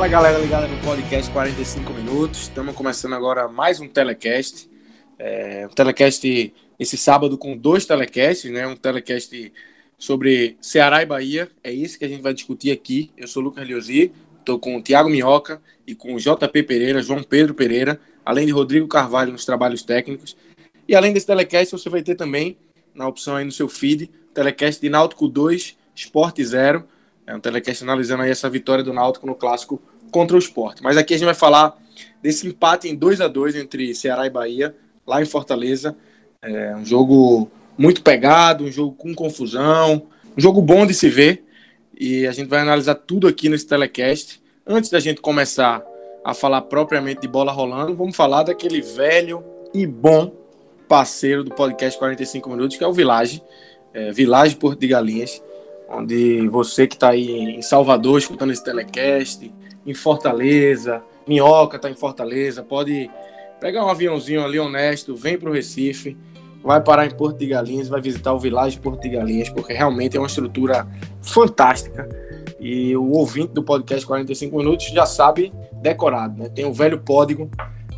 Fala galera ligada no podcast 45 minutos. Estamos começando agora mais um telecast. É, um telecast esse sábado com dois telecasts, né? Um telecast sobre Ceará e Bahia. É isso que a gente vai discutir aqui. Eu sou o Lucas Liosi, estou com o Thiago Minhoca e com o JP Pereira, João Pedro Pereira, além de Rodrigo Carvalho nos trabalhos técnicos. E além desse telecast, você vai ter também, na opção aí no seu feed, telecast de Náutico 2, Esporte 0 é um telecast analisando aí essa vitória do Náutico no clássico contra o Sport. Mas aqui a gente vai falar desse empate em 2 a 2 entre Ceará e Bahia, lá em Fortaleza. É um jogo muito pegado, um jogo com confusão, um jogo bom de se ver. E a gente vai analisar tudo aqui nesse telecast. Antes da gente começar a falar propriamente de bola rolando, vamos falar daquele velho e bom parceiro do podcast 45 Minutos, que é o Village, é, Village Porto de Galinhas onde você que está aí em Salvador escutando esse telecast, em Fortaleza, Minhoca está em Fortaleza, pode pegar um aviãozinho ali honesto, vem para o Recife, vai parar em Porto de Galinhas, vai visitar o Village Porto de Galinhas, porque realmente é uma estrutura fantástica. E o ouvinte do podcast 45 Minutos já sabe decorado, né? Tem o velho código,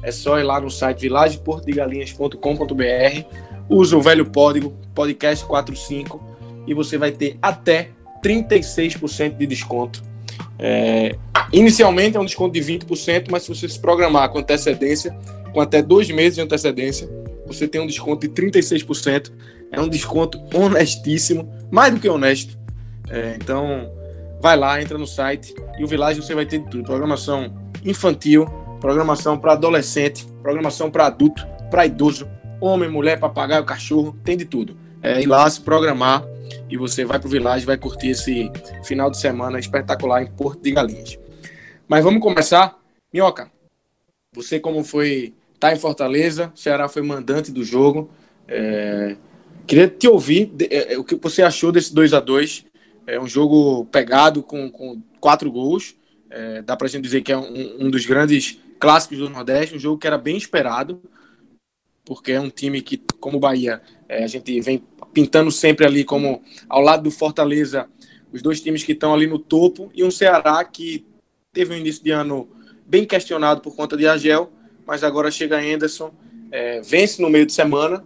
é só ir lá no site villageportodegalinhas.com.br, usa o velho código podcast 45 e você vai ter até 36% de desconto. É, inicialmente é um desconto de 20%, mas se você se programar com antecedência, com até dois meses de antecedência, você tem um desconto de 36%. É um desconto honestíssimo, mais do que honesto. É, então, vai lá, entra no site e o Village você vai ter de tudo: programação infantil, programação para adolescente, programação para adulto, para idoso, homem, mulher, papagaio, cachorro, tem de tudo. É, ir lá se programar e você vai para o Village, vai curtir esse final de semana espetacular em Porto de Galinhas. Mas vamos começar. Minhoca, você como foi, tá em Fortaleza, Ceará foi mandante do jogo. É, queria te ouvir é, é, o que você achou desse 2 a 2 É um jogo pegado com, com quatro gols. É, dá para gente dizer que é um, um dos grandes clássicos do Nordeste, um jogo que era bem esperado, porque é um time que, como o Bahia, é, a gente vem pintando sempre ali como ao lado do Fortaleza, os dois times que estão ali no topo, e um Ceará que teve um início de ano bem questionado por conta de Agel, mas agora chega Anderson, é, vence no meio de semana,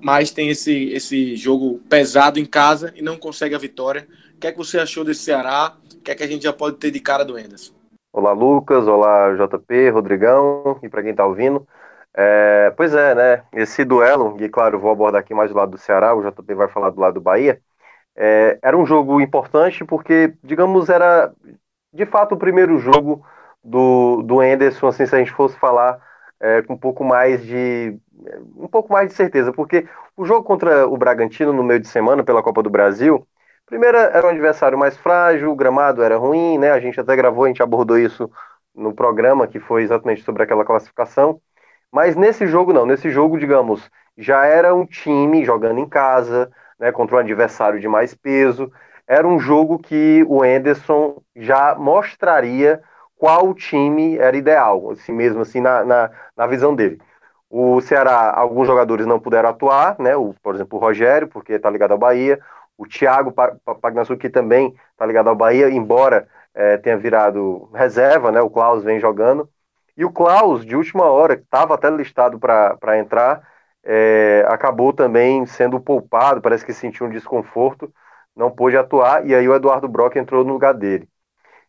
mas tem esse, esse jogo pesado em casa e não consegue a vitória. O que é que você achou desse Ceará? O que é que a gente já pode ter de cara do Anderson? Olá, Lucas. Olá, JP, Rodrigão e para quem está ouvindo. É, pois é, né? Esse duelo, e claro, vou abordar aqui mais do lado do Ceará, o JP vai falar do lado do Bahia. É, era um jogo importante porque, digamos, era de fato o primeiro jogo do, do Enderson, assim, se a gente fosse falar é, com um pouco mais de um pouco mais de certeza, porque o jogo contra o Bragantino no meio de semana pela Copa do Brasil, primeiro era um adversário mais frágil, o gramado era ruim, né? A gente até gravou, a gente abordou isso no programa que foi exatamente sobre aquela classificação. Mas nesse jogo não, nesse jogo, digamos, já era um time jogando em casa, né, contra um adversário de mais peso. Era um jogo que o Enderson já mostraria qual time era ideal, assim mesmo assim na, na, na visão dele. O Ceará, alguns jogadores não puderam atuar, né? O, por exemplo, o Rogério, porque está ligado ao Bahia, o Thiago Pagnassu, que também está ligado ao Bahia, embora é, tenha virado reserva, né? O Klaus vem jogando. E o Klaus, de última hora, que estava até listado para entrar, é, acabou também sendo poupado, parece que sentiu um desconforto, não pôde atuar, e aí o Eduardo Brock entrou no lugar dele.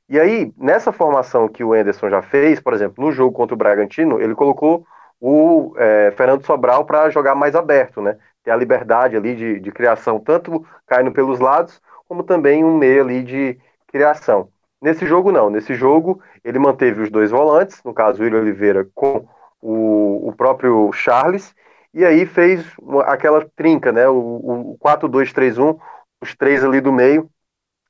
E aí, nessa formação que o Enderson já fez, por exemplo, no jogo contra o Bragantino, ele colocou o é, Fernando Sobral para jogar mais aberto, né? ter a liberdade ali de, de criação, tanto caindo pelos lados, como também um meio ali de criação. Nesse jogo, não. Nesse jogo, ele manteve os dois volantes, no caso, o William Oliveira com o, o próprio Charles, e aí fez aquela trinca, né? O, o 4-2-3-1, os três ali do meio,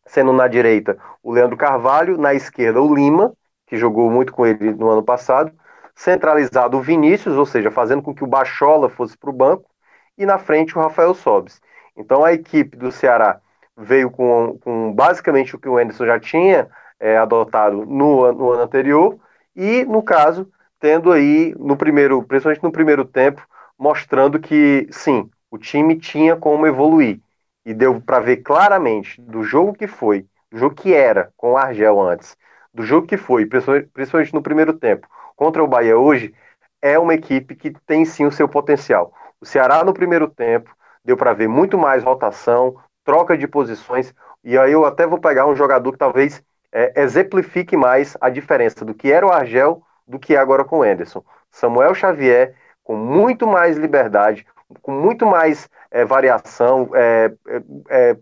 sendo na direita o Leandro Carvalho, na esquerda o Lima, que jogou muito com ele no ano passado, centralizado o Vinícius, ou seja, fazendo com que o Bachola fosse para o banco, e na frente o Rafael Sobes. Então a equipe do Ceará veio com, com basicamente o que o Anderson já tinha é, adotado no, no ano anterior, e no caso, tendo aí no primeiro, principalmente no primeiro tempo, mostrando que sim, o time tinha como evoluir. E deu para ver claramente do jogo que foi, do jogo que era com o Argel antes, do jogo que foi, principalmente no primeiro tempo, contra o Bahia hoje, é uma equipe que tem sim o seu potencial. O Ceará no primeiro tempo deu para ver muito mais rotação, troca de posições, e aí eu até vou pegar um jogador que talvez é, exemplifique mais a diferença do que era o Argel do que é agora com o Anderson. Samuel Xavier com muito mais liberdade, com muito mais é, variação, é, é, é,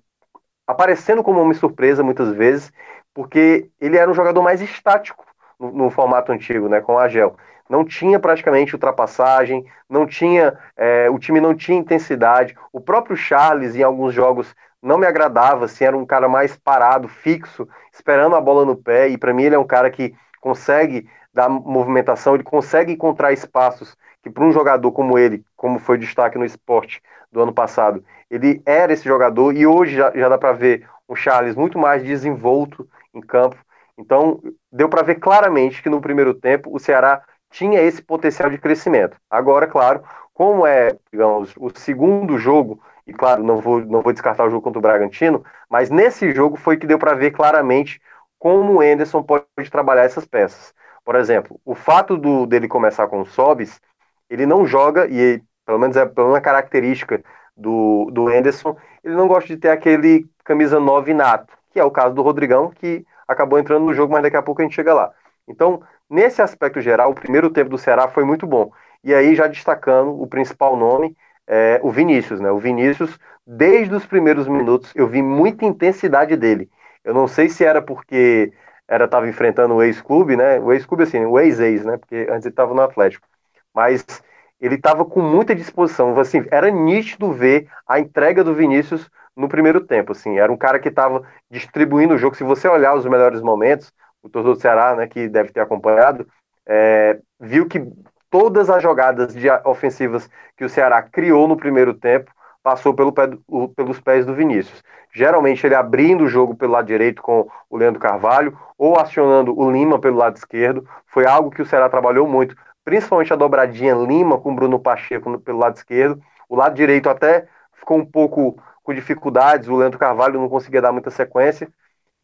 aparecendo como uma surpresa muitas vezes, porque ele era um jogador mais estático no, no formato antigo, né, com a Gel. Não tinha praticamente ultrapassagem, não tinha, é, o time não tinha intensidade. O próprio Charles, em alguns jogos, não me agradava, assim, era um cara mais parado, fixo, esperando a bola no pé, e para mim ele é um cara que consegue dar movimentação, ele consegue encontrar espaços que para um jogador como ele, como foi o destaque no esporte do ano passado, ele era esse jogador e hoje já, já dá para ver um Charles muito mais desenvolto em campo. Então, deu para ver claramente que no primeiro tempo o Ceará tinha esse potencial de crescimento. Agora, claro, como é, digamos, o segundo jogo, e claro, não vou, não vou descartar o jogo contra o Bragantino, mas nesse jogo foi que deu para ver claramente como o Enderson pode trabalhar essas peças. Por exemplo, o fato do, dele começar com o Sobis ele não joga, e pelo menos é uma característica do, do Anderson, ele não gosta de ter aquele camisa 9 nato, que é o caso do Rodrigão, que acabou entrando no jogo, mas daqui a pouco a gente chega lá. Então, nesse aspecto geral, o primeiro tempo do Ceará foi muito bom. E aí, já destacando o principal nome, é o Vinícius, né? O Vinícius, desde os primeiros minutos, eu vi muita intensidade dele. Eu não sei se era porque era estava enfrentando o ex-clube, né? O ex-clube, assim, o ex-ex, né? Porque antes ele estava no Atlético mas ele estava com muita disposição. Assim, era nítido ver a entrega do Vinícius no primeiro tempo. Assim, era um cara que estava distribuindo o jogo. Se você olhar os melhores momentos, o torcedor do Ceará, né, que deve ter acompanhado, é, viu que todas as jogadas de ofensivas que o Ceará criou no primeiro tempo passou pelo pé o, pelos pés do Vinícius. Geralmente ele abrindo o jogo pelo lado direito com o Leandro Carvalho ou acionando o Lima pelo lado esquerdo. Foi algo que o Ceará trabalhou muito principalmente a dobradinha Lima com Bruno Pacheco pelo lado esquerdo. O lado direito até ficou um pouco com dificuldades, o Leandro Carvalho não conseguia dar muita sequência.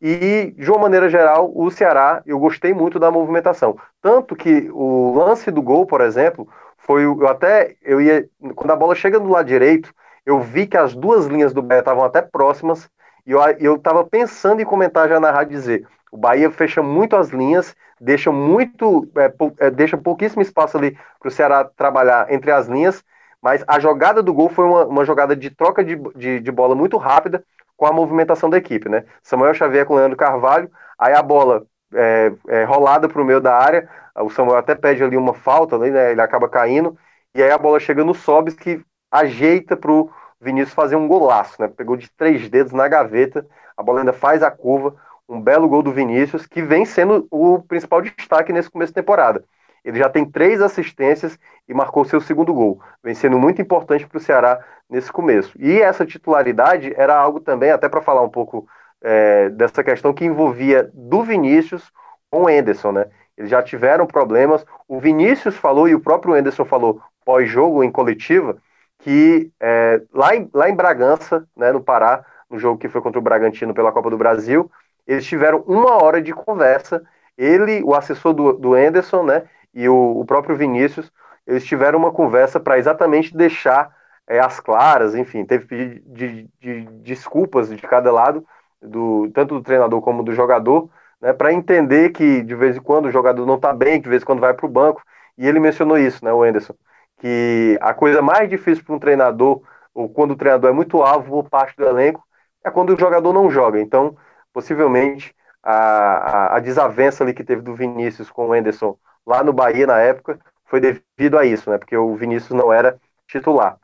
E, de uma maneira geral, o Ceará, eu gostei muito da movimentação. Tanto que o lance do gol, por exemplo, foi. Eu até. Eu ia. Quando a bola chega do lado direito, eu vi que as duas linhas do Bahia estavam até próximas. E eu estava pensando em comentar já na rádio dizer: o Bahia fecha muito as linhas, deixa muito, é, é, deixa pouquíssimo espaço ali para o Ceará trabalhar entre as linhas, mas a jogada do gol foi uma, uma jogada de troca de, de, de, bola muito rápida com a movimentação da equipe, né? Samuel Xavier com Leandro Carvalho, aí a bola é, é rolada para o meio da área, o Samuel até pede ali uma falta, né? ele acaba caindo, e aí a bola chega no Sobis que ajeita para o Vinícius fazer um golaço, né? Pegou de três dedos na gaveta, a bola ainda faz a curva, um belo gol do Vinícius, que vem sendo o principal destaque nesse começo de temporada. Ele já tem três assistências e marcou seu segundo gol, vem sendo muito importante para o Ceará nesse começo. E essa titularidade era algo também, até para falar um pouco é, dessa questão que envolvia do Vinícius com o Enderson, né? Eles já tiveram problemas. O Vinícius falou e o próprio Enderson falou pós-jogo em coletiva que é, lá, em, lá em Bragança, né, no Pará, no jogo que foi contra o Bragantino pela Copa do Brasil, eles tiveram uma hora de conversa. Ele, o assessor do, do Anderson, né, e o, o próprio Vinícius, eles tiveram uma conversa para exatamente deixar é, as claras, enfim, teve pedido de, de, de, desculpas de cada lado, do, tanto do treinador como do jogador, né, para entender que de vez em quando o jogador não está bem, de vez em quando vai para o banco, e ele mencionou isso, né, o Anderson, que a coisa mais difícil para um treinador ou quando o treinador é muito alvo por parte do elenco, é quando o jogador não joga. Então, possivelmente, a, a, a desavença ali que teve do Vinícius com o Enderson lá no Bahia na época foi devido a isso, né? Porque o Vinícius não era titular.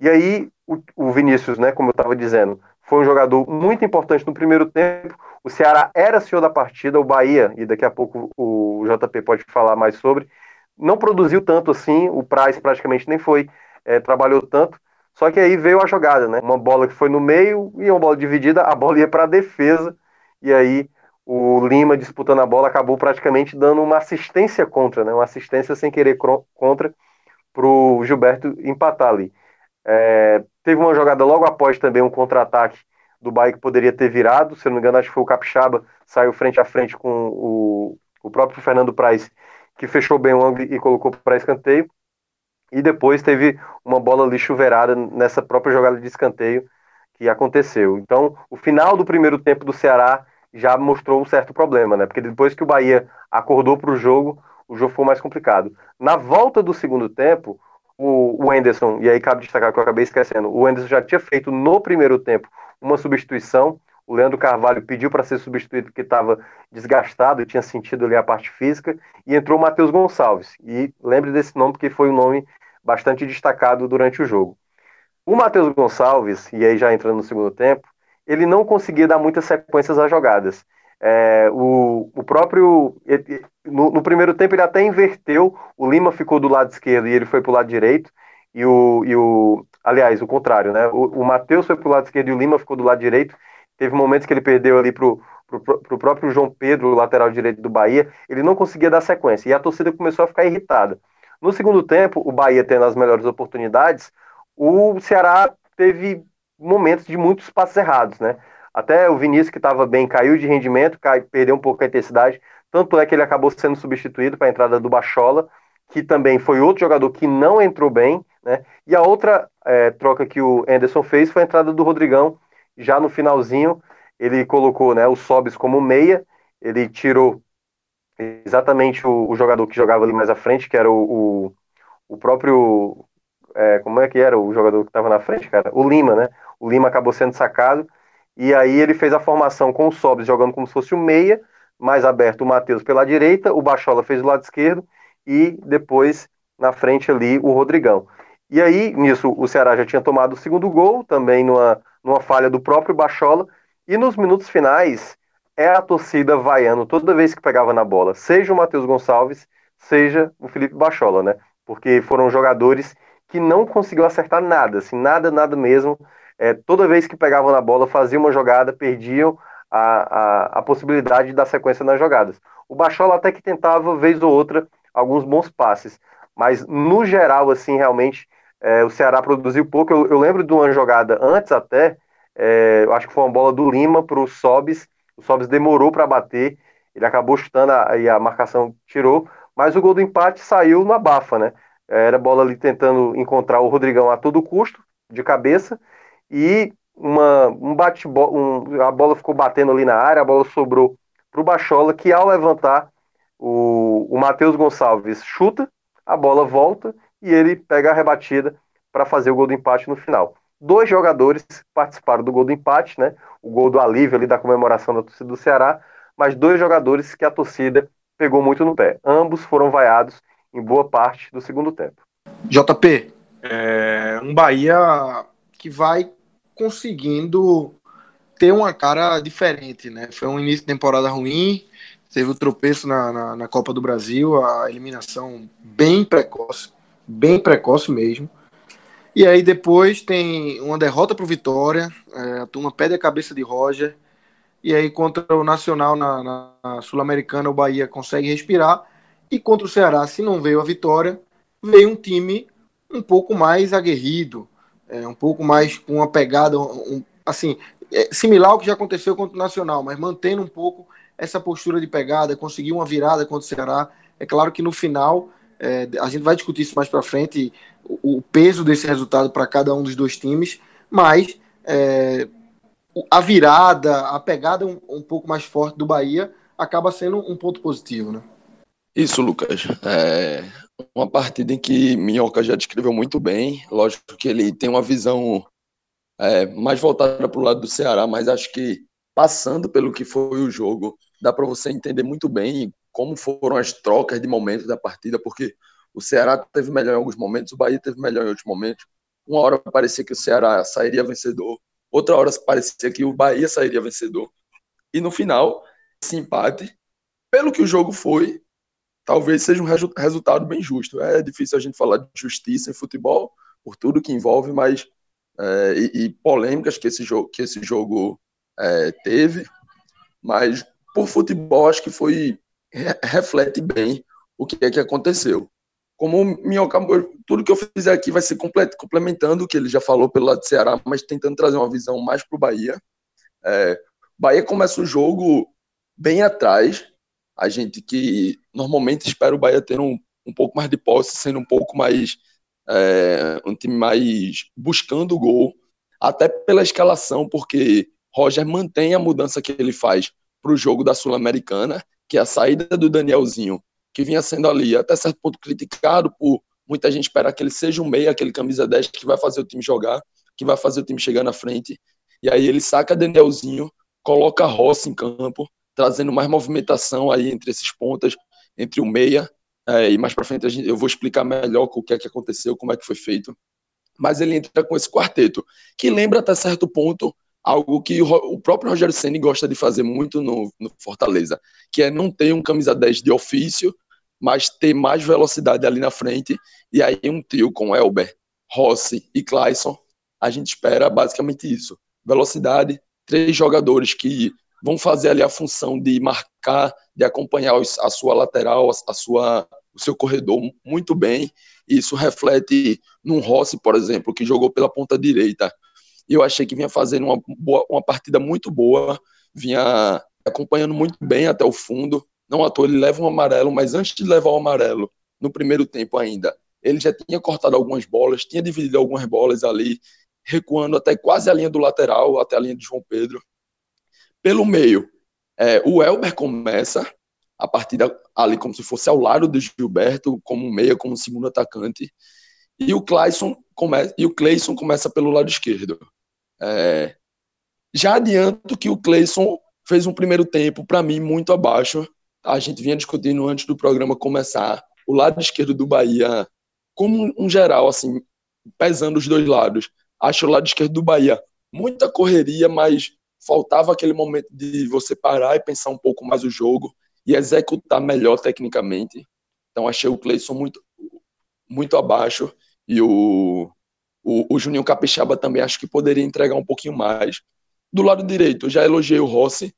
E aí, o, o Vinícius, né, como eu estava dizendo, foi um jogador muito importante no primeiro tempo. O Ceará era senhor da partida, o Bahia, e daqui a pouco o JP pode falar mais sobre, não produziu tanto assim, o Price praticamente nem foi, é, trabalhou tanto. Só que aí veio a jogada, né? Uma bola que foi no meio e uma bola dividida, a bola ia para a defesa, e aí o Lima disputando a bola acabou praticamente dando uma assistência contra, né? Uma assistência sem querer contra para o Gilberto empatar ali. É, teve uma jogada logo após também um contra-ataque do Bahia que poderia ter virado, se não me engano, acho que foi o Capixaba, saiu frente a frente com o, o próprio Fernando Praz, que fechou bem o ângulo e colocou para escanteio. E depois teve uma bola ali chuveirada nessa própria jogada de escanteio que aconteceu. Então, o final do primeiro tempo do Ceará já mostrou um certo problema, né? Porque depois que o Bahia acordou para o jogo, o jogo foi mais complicado. Na volta do segundo tempo, o, o Anderson, e aí cabe destacar que eu acabei esquecendo, o Anderson já tinha feito no primeiro tempo uma substituição. O Leandro Carvalho pediu para ser substituído porque estava desgastado tinha sentido ali a parte física, e entrou o Matheus Gonçalves. E lembre desse nome porque foi um nome bastante destacado durante o jogo. O Matheus Gonçalves, e aí já entrando no segundo tempo, ele não conseguia dar muitas sequências às jogadas. É, o, o próprio. No, no, primeiro tempo ele até inverteu, o Lima ficou do lado esquerdo e ele foi para o lado direito. E o, e o. Aliás, o contrário, né? O, o Matheus foi para o lado esquerdo e o Lima ficou do lado direito. Teve momentos que ele perdeu ali para o próprio João Pedro, lateral direito do Bahia. Ele não conseguia dar sequência. E a torcida começou a ficar irritada. No segundo tempo, o Bahia tendo as melhores oportunidades, o Ceará teve momentos de muitos passos errados, né? Até o Vinícius, que estava bem, caiu de rendimento, cai, perdeu um pouco a intensidade. Tanto é que ele acabou sendo substituído para a entrada do Bachola, que também foi outro jogador que não entrou bem. Né? E a outra é, troca que o Anderson fez foi a entrada do Rodrigão, já no finalzinho. Ele colocou né, o Sobis como meia, ele tirou exatamente o, o, jogador que jogava ali mais à frente, que era o, o, o próprio. É, como é que era o jogador que estava na frente, cara? O Lima, né? O Lima acabou sendo sacado e aí ele fez a formação com o Sobis jogando como se fosse o meia, mais aberto o Matheus pela direita, o Bachola fez o lado esquerdo e depois na frente ali o Rodrigão. E aí, nisso, o Ceará já tinha tomado o segundo gol, também numa, numa falha do próprio Bachola. E nos minutos finais, é a torcida vaiando toda vez que pegava na bola, seja o Matheus Gonçalves, seja o Felipe Bachola, né? Porque foram jogadores que não conseguiu acertar nada, assim, nada, nada mesmo é, toda vez que pegavam na bola, faziam uma jogada, perdiam a, a, a possibilidade da sequência nas jogadas. O Bachola até que tentava, vez ou outra, alguns bons passes, mas no geral, assim, realmente, é, o Ceará produziu pouco. Eu, eu, lembro de uma jogada antes até, é, acho que foi uma bola do Lima para o Sobis, o Sobis demorou para bater, ele acabou chutando e a marcação tirou, mas o gol do empate saiu no abafa, né? Era bola ali tentando encontrar o Rodrigão a todo custo, de cabeça, e uma, um bate um, a bola ficou batendo ali na área, a bola sobrou para o Bachola, que ao levantar, o, o Matheus Gonçalves chuta, a bola volta e ele pega a rebatida para fazer o gol do empate no final. Dois jogadores participaram do gol do empate, né? O gol do alívio ali da comemoração da torcida do Ceará, mas dois jogadores que a torcida pegou muito no pé. Ambos foram vaiados em boa parte do segundo tempo. JP, é um Bahia que vai conseguindo ter uma cara diferente, né? Foi um início de temporada ruim, teve o tropeço na, na, na, Copa do Brasil, a eliminação bem precoce, bem precoce mesmo. E aí depois tem uma derrota para o Vitória, é, a turma pede a cabeça de Roger, e aí contra o Nacional na, na Sul-Americana o Bahia consegue respirar, e contra o Ceará, se não veio a vitória, veio um time um pouco mais aguerrido, é, um pouco mais com uma pegada, um, assim, é, similar ao que já aconteceu contra o Nacional, mas mantendo um pouco essa postura de pegada, conseguir uma virada contra o Ceará. É claro que no final, é, a gente vai discutir isso mais para frente, o, o, peso desse resultado para cada um dos dois times, mas é, a virada, a pegada um, um, pouco mais forte do Bahia acaba sendo um ponto positivo, né? Isso, Lucas. É, uma partida em que Minhoca já descreveu muito bem. Lógico que ele tem uma visão é, mais voltada para o lado do Ceará, mas acho que passando pelo que foi o jogo, dá para você entender muito bem como foram as trocas de momentos da partida, porque o Ceará teve melhor em alguns momentos, o Bahia teve melhor em outros momentos. Uma hora parecia que o Ceará sairia vencedor, outra hora parecia que o Bahia sairia vencedor. E no final, esse empate, pelo que o jogo foi, talvez seja um resu resultado bem justo. É difícil a gente falar de justiça em futebol, por tudo que envolve, mas é, e, e, polêmicas que esse jogo, que esse jogo é, teve, mas por futebol acho que foi reflete bem o que é que aconteceu. Como o Minhoca, tudo que eu fizer aqui vai ser complementando o que ele já falou pelo lado do Ceará, mas tentando trazer uma visão mais para o Bahia. É, Bahia começa o jogo bem atrás. A gente que normalmente espera o Bahia ter um, um pouco mais de posse, sendo um pouco mais. É, um time mais buscando o gol, até pela escalação, porque Roger mantém a mudança que ele faz para o jogo da Sul-Americana, que é a saída do Danielzinho, que vinha sendo ali até certo ponto criticado por muita gente esperar que ele seja um meia, aquele camisa 10 que vai fazer o time jogar, que vai fazer o time chegar na frente. E aí ele saca Danielzinho, coloca Rossi em campo, trazendo mais movimentação aí entre esses pontas, entre o meia, é, e mais para frente gente, eu vou explicar melhor o que é que aconteceu, como é que foi feito. Mas ele entra com esse quarteto, que lembra até certo ponto algo que o próprio Rogério Ceni gosta de fazer muito no, no, Fortaleza, que é não ter um camisa 10 de ofício, mas ter mais velocidade ali na frente, e aí um trio com Elber, Rossi e Clayson, a gente espera basicamente isso. Velocidade, três jogadores que vão fazer ali a função de marcar, de acompanhar a sua lateral, a sua, o seu corredor muito bem. Isso reflete num Rossi, por exemplo, que jogou pela ponta direita, eu achei que vinha fazendo uma, boa, uma partida muito boa, vinha acompanhando muito bem até o fundo. Não à toa ele leva um amarelo, mas antes de levar o amarelo, no primeiro tempo ainda, ele já tinha cortado algumas bolas, tinha dividido algumas bolas ali, recuando até quase a linha do lateral, até a linha de João Pedro. Pelo meio, é, o Elber começa a partida ali como se fosse ao lado de Gilberto, como meia, como segundo atacante. E o Clayson começa, e o Clayson começa pelo lado esquerdo. É, já adianto que o Clayson fez um primeiro tempo, para mim, muito abaixo. A gente vinha discutindo antes do programa começar. O lado esquerdo do Bahia, como um geral, assim, pesando os dois lados. Acho o lado esquerdo do Bahia muita correria, mas faltava aquele momento de você parar e pensar um pouco mais o jogo e executar melhor tecnicamente. Então achei o Clayson muito, muito abaixo e o, o, o Juninho Capixaba também acho que poderia entregar um pouquinho mais. Do lado direito, já elogiei o Rossi,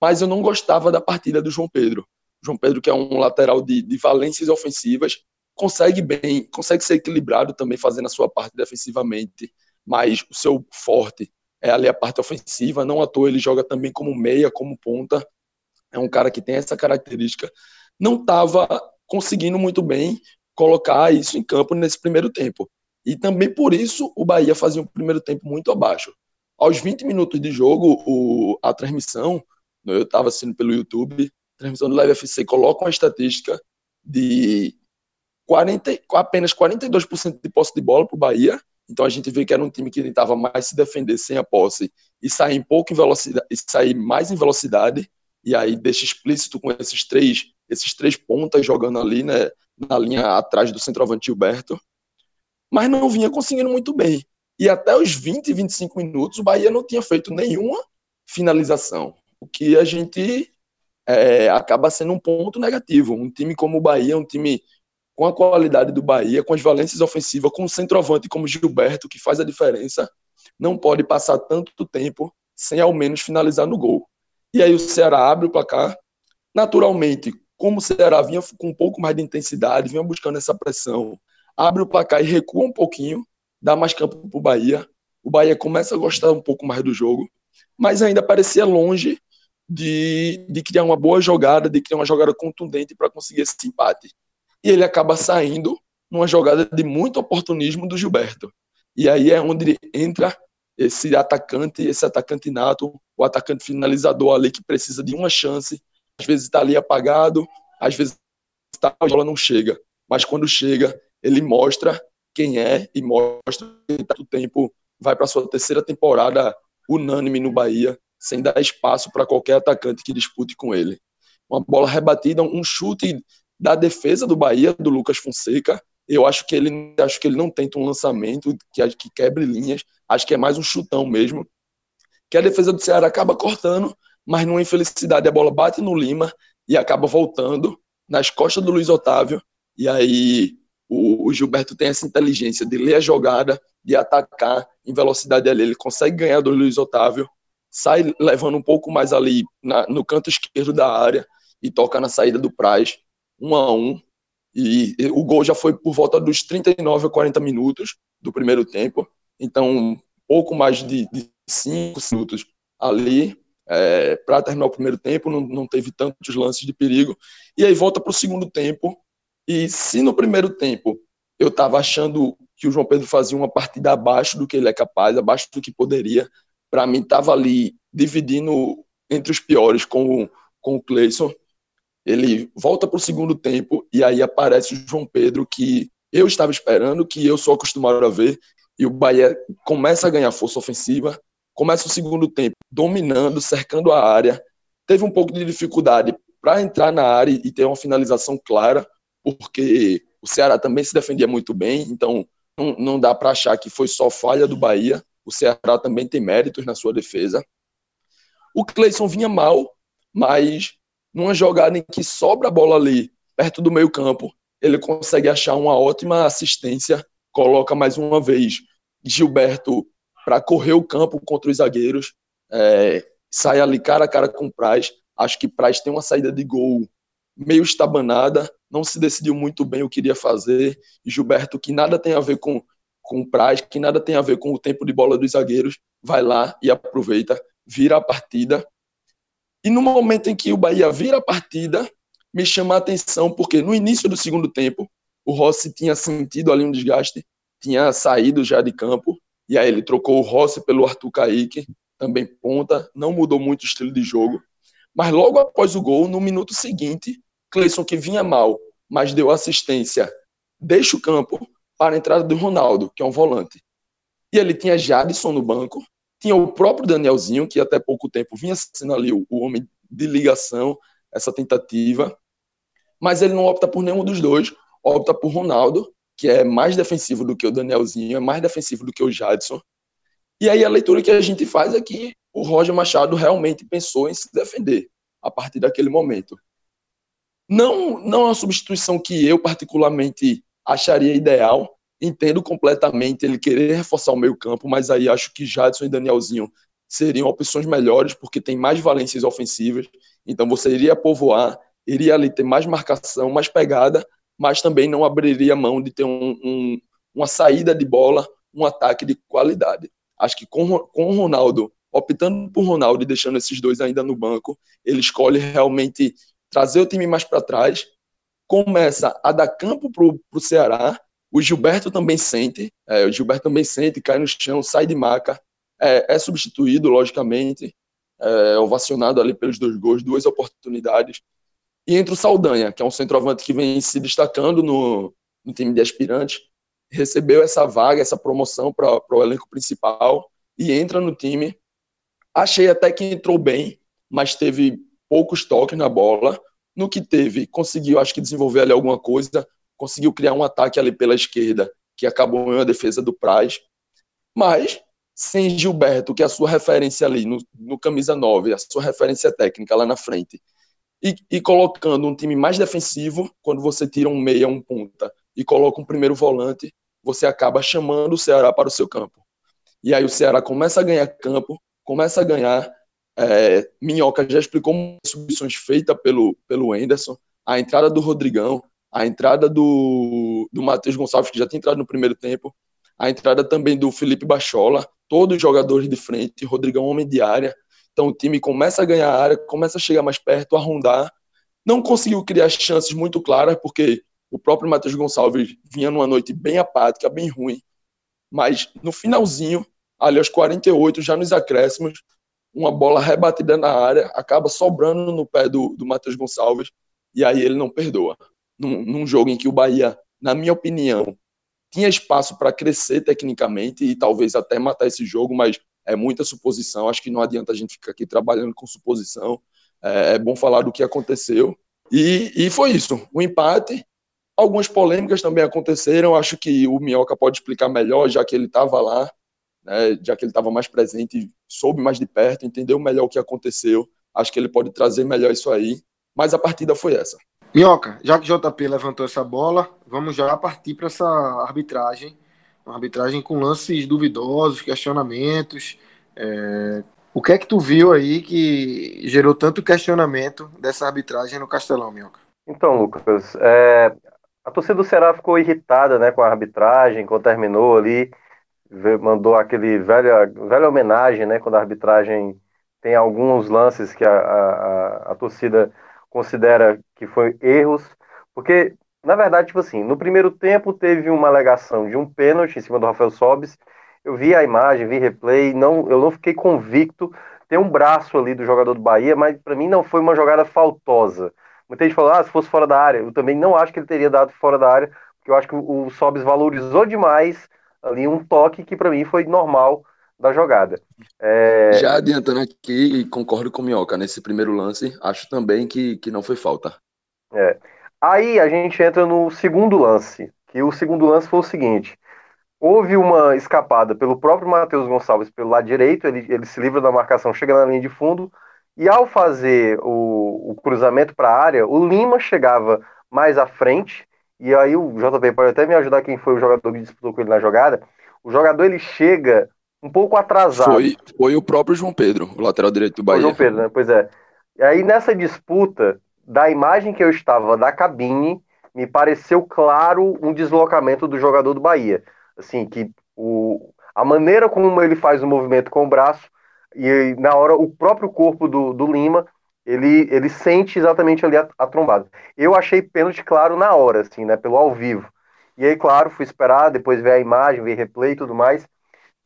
mas eu não gostava da partida do João Pedro. João Pedro, que é um lateral de, de valências ofensivas, consegue bem, consegue ser equilibrado também fazendo a sua parte defensivamente, mas o seu forte é ali a parte ofensiva, não à toa ele joga também como meia, como ponta, é um cara que tem essa característica. Não estava conseguindo muito bem colocar isso em campo nesse primeiro tempo. E também por isso o Bahia fazia um primeiro tempo muito abaixo. Aos 20 minutos de jogo, o, a transmissão, eu estava assistindo pelo YouTube, a transmissão do Live FC coloca uma estatística de 40, apenas 42% de posse de bola para o Bahia. Então a gente vê que era um time que tentava mais se defender sem a posse e sair um pouco em velocidade, e sair mais em velocidade. E aí deixa explícito com esses três, esses três pontas jogando ali, né, na linha atrás do centroavante Gilberto mas não vinha conseguindo muito bem. E até os 20, 25 minutos, o Bahia não tinha feito nenhuma finalização, o que a gente é, acaba sendo um ponto negativo. Um time como o Bahia, um time com a qualidade do Bahia, com as valências ofensivas, com um centroavante como Gilberto, que faz a diferença, não pode passar tanto tempo sem ao menos finalizar no gol. E aí o Ceará abre o placar. Naturalmente, como o Ceará vinha com um pouco mais de intensidade, vinha buscando essa pressão, abre o placar e recua um pouquinho, dá mais campo para o Bahia. O Bahia começa a gostar um pouco mais do jogo, mas ainda parecia longe de, de criar uma boa jogada, de criar uma jogada contundente para conseguir esse empate. E ele acaba saindo numa jogada de muito oportunismo do Gilberto. E aí é onde entra esse atacante, esse atacante nato, o atacante finalizador ali que precisa de uma chance, às vezes está ali apagado, às vezes tá, a bola não chega. mas quando chega, ele mostra quem é e mostra que tanto tempo vai para sua terceira temporada unânime no Bahia, sem dar espaço para qualquer atacante que dispute com ele. Uma bola rebatida, um chute da defesa do Bahia, do Lucas Fonseca. Eu acho que ele, acho que ele não tenta um lançamento que, que quebre linhas, acho que é mais um chutão mesmo. Que a defesa do Ceará acaba cortando, mas numa infelicidade a bola bate no Lima e acaba voltando nas costas do Luiz Otávio. E aí o, o, Gilberto tem essa inteligência de ler a jogada, de atacar em velocidade ali. Ele consegue ganhar do Luiz Otávio, sai levando um pouco mais ali na, no canto esquerdo da área e toca na saída do Praz, um a um. E, o gol já foi por volta dos 39 a 40 minutos do primeiro tempo. Então, pouco mais de, de cinco minutos ali é, para terminar o primeiro tempo, não, não teve tantos lances de perigo. E aí volta para o segundo tempo. E se no primeiro tempo eu estava achando que o João Pedro fazia uma partida abaixo do que ele é capaz, abaixo do que poderia, para mim estava ali dividindo entre os piores com, com o Cleison. Ele volta para o segundo tempo e aí aparece o João Pedro que eu estava esperando, que eu sou acostumado a ver, e o Bahia começa a ganhar força ofensiva, começa o segundo tempo dominando, cercando a área. Teve um pouco de dificuldade para entrar na área e ter uma finalização clara, porque o Ceará também se defendia muito bem, então não, não dá para achar que foi só falha do Bahia. O Ceará também tem méritos na sua defesa. O Cleison vinha mal, mas numa jogada em que sobra a bola ali, perto do meio-campo, ele consegue achar uma ótima assistência, coloca mais uma vez Gilberto para correr o campo contra os zagueiros, é, sai ali cara a cara com o Praz. Acho que Praz tem uma saída de gol meio estabanada, não se decidiu muito bem o que iria fazer. Gilberto, que nada tem a ver com, com o Praz, que nada tem a ver com o tempo de bola dos zagueiros, vai lá e aproveita, vira a partida. E no momento em que o Bahia vira a partida, me chama a atenção, porque no início do segundo tempo, o Rossi tinha sentido ali um desgaste, tinha saído já de campo, e aí ele trocou o Rossi pelo Arthur Kaique, também ponta, não mudou muito o estilo de jogo. Mas logo após o gol, no minuto seguinte, Cleison, que vinha mal, mas deu assistência, deixa o campo para a entrada do Ronaldo, que é um volante. E ele tinha Jadson no banco, tinha o próprio Danielzinho, que até pouco tempo vinha sendo ali o, homem de ligação, essa tentativa, mas ele não opta por nenhum dos dois, opta por Ronaldo, que é mais defensivo do que o Danielzinho, é mais defensivo do que o Jadson. E aí a leitura que a gente faz é que o Roger Machado realmente pensou em se defender a partir daquele momento. Não, não é uma substituição que eu particularmente acharia ideal. Entendo completamente ele querer reforçar o meio campo, mas aí acho que Jadson e Danielzinho seriam opções melhores porque tem mais valências ofensivas. Então você iria povoar, iria ali ter mais marcação, mais pegada, mas também não abriria mão de ter um, um, uma saída de bola, um ataque de qualidade. Acho que com, com o Ronaldo, optando por Ronaldo e deixando esses dois ainda no banco, ele escolhe realmente trazer o time mais para trás, começa a dar campo para o Ceará. O Gilberto também sente, é, o Gilberto também sente, cai no chão, sai de maca, é, é substituído, logicamente, é, ovacionado ali pelos dois gols, duas oportunidades. E entra o Saldanha, que é um centroavante que vem se destacando no, no time de aspirantes, recebeu essa vaga, essa promoção para o elenco principal e entra no time. Achei até que entrou bem, mas teve poucos toques na bola. No que teve, conseguiu, acho que desenvolver ali alguma coisa, conseguiu criar um ataque ali pela esquerda, que acabou em uma defesa do Praz. Mas, sem Gilberto, que é a sua referência ali no, no camisa 9, a sua referência técnica lá na frente, e, e, colocando um time mais defensivo, quando você tira um meia, um ponta, e coloca um primeiro volante, você acaba chamando o Ceará para o seu campo. E aí o Ceará começa a ganhar campo, começa a ganhar. É, Minhoca já explicou as substituições feitas pelo, pelo Anderson, a entrada do Rodrigão, a entrada do, do Matheus Gonçalves, que já tinha entrado no primeiro tempo, a entrada também do Felipe Bachola, todos os jogadores de frente, Rodrigão homem de área, então o time começa a ganhar área, começa a chegar mais perto, a rondar. Não conseguiu criar chances muito claras, porque o próprio Matheus Gonçalves vinha numa noite bem apática, bem ruim. Mas no finalzinho, ali aos 48, já nos acréscimos, uma bola rebatida na área, acaba sobrando no pé do, do Matheus Gonçalves, e aí ele não perdoa. Num, num jogo em que o Bahia, na minha opinião, tinha espaço para crescer tecnicamente e talvez até matar esse jogo, mas é muita suposição. Acho que não adianta a gente ficar aqui trabalhando com suposição. É, é bom falar do que aconteceu. E, e foi isso. O empate. Algumas polêmicas também aconteceram. Acho que o Minhoca pode explicar melhor, já que ele estava lá, né, já que ele estava mais presente, soube mais de perto, entendeu melhor o que aconteceu. Acho que ele pode trazer melhor isso aí. Mas a partida foi essa. Minhoca, já que o JP levantou essa bola, vamos já partir para essa arbitragem. Uma arbitragem com lances duvidosos, questionamentos. É... O que é que tu viu aí que gerou tanto questionamento dessa arbitragem no Castelão, Minhoca? Então, Lucas, é... a torcida do Ceará ficou irritada né, com a arbitragem, quando terminou ali, mandou aquele velha, velha homenagem, né, quando a arbitragem tem alguns lances que a, a, a torcida considera que foi erros, porque, na verdade, tipo assim, no primeiro tempo teve uma alegação de um pênalti em cima do Rafael Sobis, eu vi a imagem, vi replay, não, eu não fiquei convicto, tem um braço ali do jogador do Bahia, mas para mim não foi uma jogada faltosa. Muita gente falou, ah, se fosse fora da área, eu também não acho que ele teria dado fora da área, porque eu acho que o, Sobis valorizou demais ali um toque que para mim foi normal da jogada. É... Já adiantando aqui, concordo com o Minhoca, nesse primeiro lance, acho também que, que não foi falta. É. Aí a gente entra no segundo lance, que o segundo lance foi o seguinte, houve uma escapada pelo próprio Matheus Gonçalves pelo lado direito, ele, ele se livra da marcação, chega na linha de fundo, e ao fazer o, o cruzamento para a área, o Lima chegava mais à frente, e aí o JP pode até me ajudar quem foi o jogador que disputou com ele na jogada, o jogador ele chega um pouco atrasado. Foi, foi o próprio João Pedro, o lateral direito do Bahia. O João Pedro, né? Pois é. E aí nessa disputa, da imagem que eu estava da cabine, me pareceu claro um deslocamento do jogador do Bahia. Assim, que o, a maneira como ele faz o movimento com o braço, e na hora o próprio corpo do, do Lima, ele, ele sente exatamente ali a, a trombada. Eu achei pênalti claro na hora, assim, né? Pelo ao vivo. E aí, claro, fui esperar, depois ver a imagem, ver replay e tudo mais.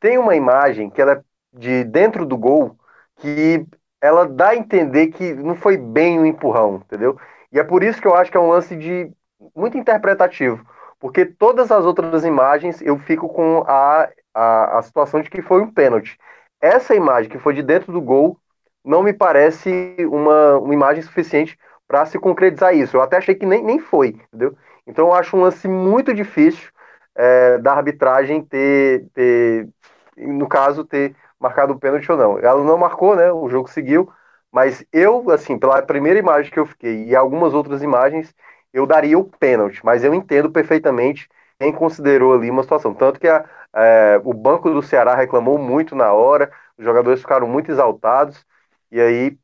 Tem uma imagem que ela é de dentro do gol que ela dá a entender que não foi bem o empurrão, entendeu? E é por isso que eu acho que é um lance de muito interpretativo, porque todas as outras imagens eu fico com a, a, a situação de que foi um pênalti. Essa imagem que foi de dentro do gol não me parece uma, uma imagem suficiente para se concretizar isso. Eu até achei que nem, nem foi, entendeu? Então eu acho um lance muito difícil é, da arbitragem ter, ter no caso, ter marcado o pênalti ou não. Ela não marcou, né? O jogo seguiu, mas eu, assim, pela primeira imagem que eu fiquei e algumas outras imagens, eu daria o pênalti, mas eu entendo perfeitamente quem considerou ali uma situação. Tanto que a, é, o banco do Ceará reclamou muito na hora, os jogadores ficaram muito exaltados, e aí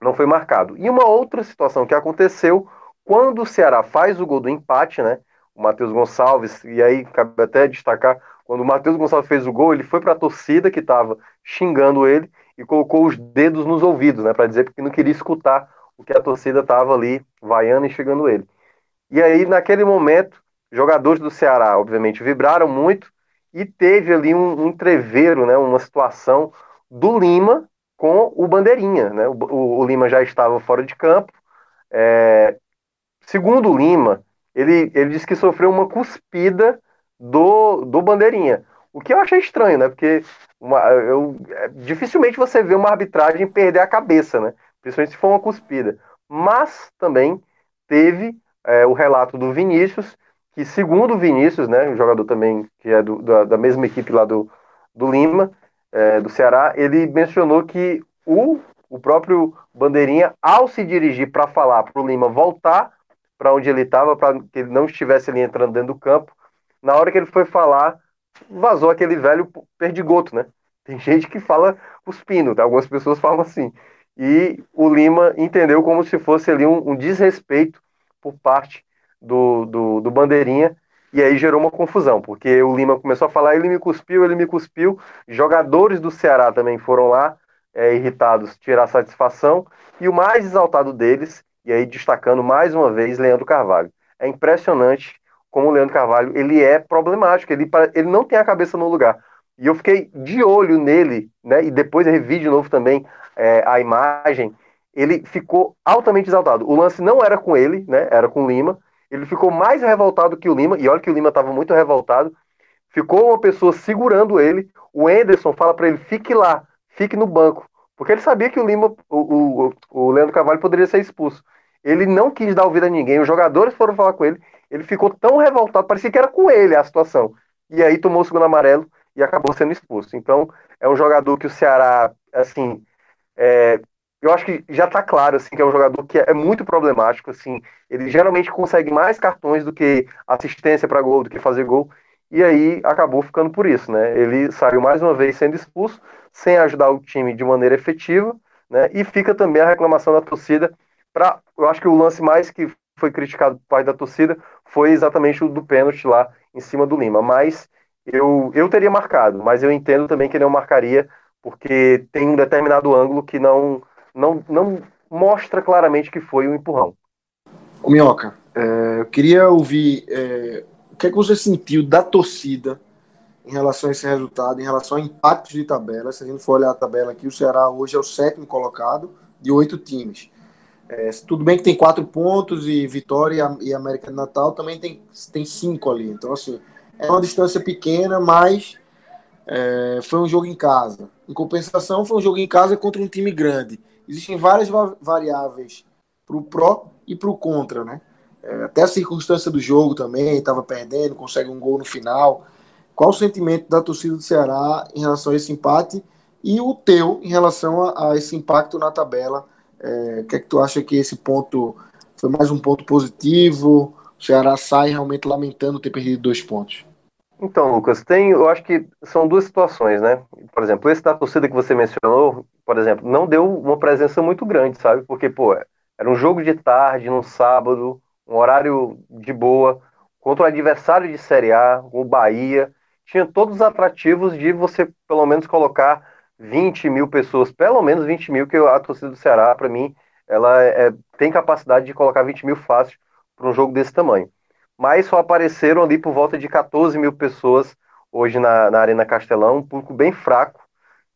não foi marcado. E uma outra situação que aconteceu, quando o Ceará faz o gol do empate, né? O Matheus Gonçalves, e aí cabe até destacar quando o Matheus Gonçalves fez o gol, ele foi para a torcida que estava xingando ele e colocou os dedos nos ouvidos, né, para dizer que não queria escutar o que a torcida estava ali vaiando e xingando ele. E aí, naquele momento, jogadores do Ceará, obviamente, vibraram muito e teve ali um, um né, uma situação do Lima com o Bandeirinha. Né? O, o, o Lima já estava fora de campo. É, segundo o Lima, ele, ele disse que sofreu uma cuspida do, do Bandeirinha. O que eu achei estranho, né? Porque uma, eu, é, dificilmente você vê uma arbitragem perder a cabeça, né? Principalmente se for uma cuspida. Mas também teve é, o relato do Vinícius, que segundo o Vinícius, né, um jogador também que é do, da, da mesma equipe lá do, do Lima, é, do Ceará, ele mencionou que o, o próprio Bandeirinha, ao se dirigir para falar para o Lima voltar para onde ele estava, para que ele não estivesse ali entrando dentro do campo, na hora que ele foi falar, vazou aquele velho perdigoto, né? Tem gente que fala cuspindo, tá? algumas pessoas falam assim. E o Lima entendeu como se fosse ali um, um desrespeito por parte do, do, do, Bandeirinha, e aí gerou uma confusão, porque o Lima começou a falar, ele me cuspiu, ele me cuspiu, jogadores do Ceará também foram lá, é, irritados, tirar satisfação, e o mais exaltado deles, e aí destacando mais uma vez Leandro Carvalho. É impressionante como o Leandro Carvalho, ele é problemático, ele, ele não tem a cabeça no lugar. E eu fiquei de olho nele, né? E depois eu revi de novo também é, a imagem. Ele ficou altamente exaltado. O lance não era com ele, né? Era com o Lima. Ele ficou mais revoltado que o Lima, e olha que o Lima estava muito revoltado. Ficou uma pessoa segurando ele. O Enderson fala para ele: fique lá, fique no banco. Porque ele sabia que o Lima, o, o, o Leandro Carvalho poderia ser expulso. Ele não quis dar ouvido a ninguém. Os jogadores foram falar com ele. Ele ficou tão revoltado, parecia que era com ele a situação. E aí tomou o segundo amarelo e acabou sendo expulso. Então, é um jogador que o Ceará, assim, é, eu acho que já está claro assim que é um jogador que é muito problemático assim ele geralmente consegue mais cartões do que assistência para gol do que fazer gol e aí acabou ficando por isso né? Ele saiu mais uma vez sendo expulso sem ajudar o time de maneira efetiva né? E fica também a reclamação da torcida para eu acho que o lance mais que foi criticado por parte da torcida foi exatamente o do pênalti lá em cima do Lima. Mas eu eu teria marcado mas eu entendo também que não marcaria porque tem um determinado ângulo que não não, não mostra claramente que foi um empurrão. O Minhoca, é, eu queria ouvir é, que, é que você sentiu da torcida em relação a esse resultado, em relação a impactos de tabela. Se a gente for olhar a tabela aqui, o Ceará hoje é o sétimo colocado de oito times. É, tudo bem que tem quatro pontos e Vitória e América de Natal também tem, tem cinco ali. Então, assim, é uma distância pequena, mas é, foi um jogo em casa. Em compensação, foi um jogo em casa contra um time grande existem várias variáveis para o pró e para o contra, né? É, até a circunstância do jogo também, estava perdendo, consegue um gol no final. Qual o sentimento da torcida do Ceará em relação a esse empate e o teu em relação a, a esse impacto na tabela? É, o que é que tu acha que esse ponto foi mais um ponto positivo? O Ceará sai realmente lamentando ter perdido dois pontos. Então, Lucas, tem, eu acho que são duas situações, né? Por exemplo, esse da torcida que você mencionou, por exemplo, não deu uma presença muito grande, sabe? Porque, pô, era um jogo de tarde, num sábado, um horário de boa, contra o adversário de Série A, o Bahia. Tinha todos os atrativos de você, pelo menos, colocar 20 mil pessoas, pelo menos 20 mil, que a torcida do Ceará, para mim, ela é, tem capacidade de colocar 20 mil fácil para um jogo desse tamanho mas só apareceram ali por volta de 14 mil pessoas hoje na, na Arena Castelão, um público bem fraco,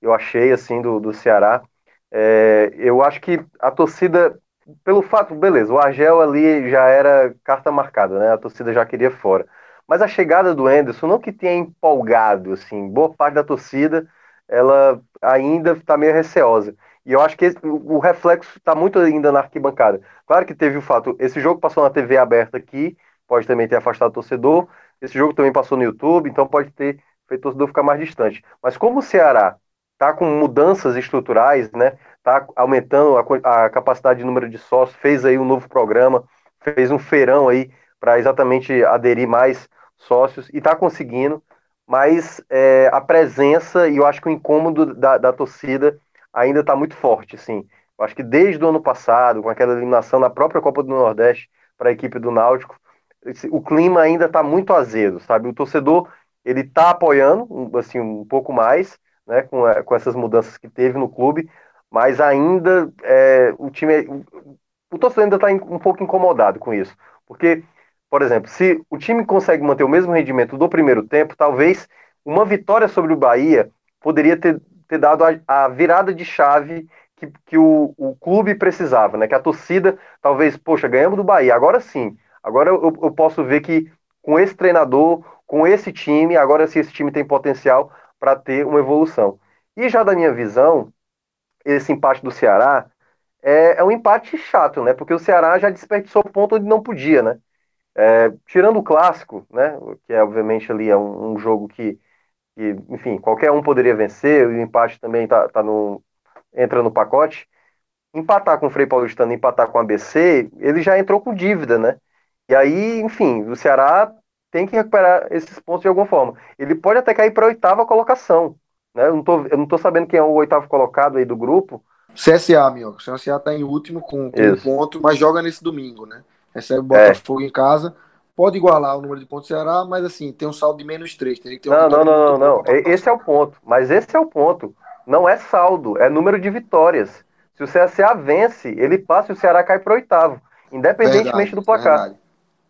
eu achei, assim, do, do Ceará. É, eu acho que a torcida, pelo fato, beleza, o Argel ali já era carta marcada, né? A torcida já queria fora. Mas a chegada do Enderson, não que tenha empolgado, assim, boa parte da torcida, ela ainda está meio receosa. E eu acho que esse, o reflexo está muito ainda na arquibancada. Claro que teve o fato, esse jogo passou na TV aberta aqui, pode também ter afastado o torcedor. Esse jogo também passou no YouTube, então pode ter feito o torcedor ficar mais distante. Mas como o Ceará está com mudanças estruturais, né? Está aumentando a, a, capacidade de número de sócios, fez aí um novo programa, fez um feirão aí para exatamente aderir mais sócios e está conseguindo. Mas é, a presença e eu acho que o incômodo da, da torcida ainda está muito forte, sim. Eu acho que desde o ano passado, com aquela eliminação na própria Copa do Nordeste para a equipe do Náutico, o clima ainda está muito azedo, sabe? O torcedor ele está apoiando assim um pouco mais, né, com, é, com essas mudanças que teve no clube, mas ainda é, o time, o, o torcedor ainda está um pouco incomodado com isso, porque, por exemplo, se o time consegue manter o mesmo rendimento do primeiro tempo, talvez uma vitória sobre o Bahia poderia ter, ter dado a, a virada de chave que, que o, o clube precisava, né? Que a torcida, talvez, poxa, ganhamos do Bahia, agora sim, Agora eu, eu posso ver que com esse treinador, com esse time, agora se esse time tem potencial para ter uma evolução. E já da minha visão, esse empate do Ceará é, é, um empate chato, né? Porque o Ceará já desperdiçou ponto onde não podia, né? É, tirando o clássico, né? Que é obviamente ali é um, um jogo que, que, enfim, qualquer um poderia vencer, e o empate também tá, tá no, entra no pacote. Empatar com o Frei Paulistano, empatar com o ABC, ele já entrou com dívida, né? E aí, enfim, o Ceará tem que recuperar esses pontos de alguma forma. Ele pode até cair para a oitava colocação. Né? Eu, não tô, eu não tô sabendo quem é o oitavo colocado aí do grupo. CSA, meu. O CSA está em último com, com um ponto, mas joga nesse domingo, né? Recebe o Botafogo é. em casa. Pode igualar o número de pontos do Ceará, mas assim, tem um saldo de menos três. Teria que ter não, não, não, não, não. Esse é o ponto. Mas esse é o ponto. Não é saldo, é número de vitórias. Se o CSA vence, ele passa e o Ceará cai para oitavo, independentemente verdade, do placar. Verdade.